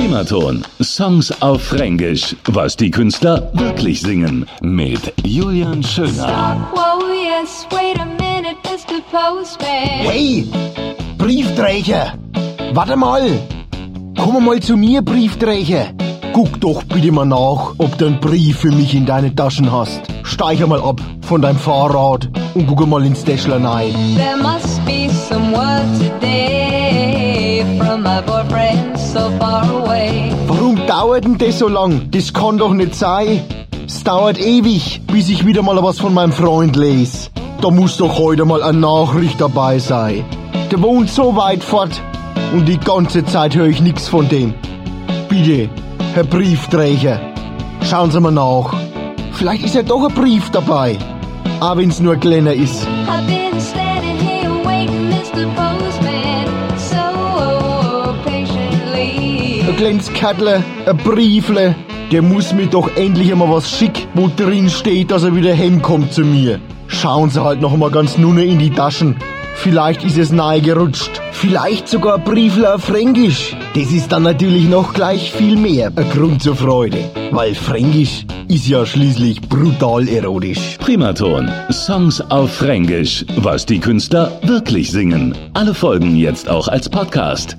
Primaton. Songs auf Fränkisch. Was die Künstler wirklich singen. Mit Julian Schöner. Whoa, yes, wait a minute, Mr. Postman. Hey, Briefträger! Warte mal! Komm mal zu mir, Briefträger! Guck doch bitte mal nach, ob du einen Brief für mich in deine Taschen hast. Steig mal ab von deinem Fahrrad und guck mal ins Täschler rein. There must be some word today from my boyfriend so far away. Warum dauert denn das so lang? Das kann doch nicht sein. Es dauert ewig, bis ich wieder mal was von meinem Freund lese. Da muss doch heute mal eine Nachricht dabei sein. Der wohnt so weit fort und die ganze Zeit höre ich nichts von dem. Bitte, Herr Briefträger, schauen Sie mal nach. Vielleicht ist ja doch ein Brief dabei. Auch wenn's nur ein kleiner ist. Ein kleines Kattle, ein Briefle. Der muss mir doch endlich einmal was schick, wo drin steht, dass er wieder heimkommt zu mir. Schauen Sie halt noch mal ganz nunne in die Taschen. Vielleicht ist es nahe gerutscht. Vielleicht sogar ein Briefle auf Fränkisch. Das ist dann natürlich noch gleich viel mehr ein Grund zur Freude. Weil Fränkisch ist ja schließlich brutal erotisch. Primaton. Songs auf Fränkisch. Was die Künstler wirklich singen. Alle Folgen jetzt auch als Podcast.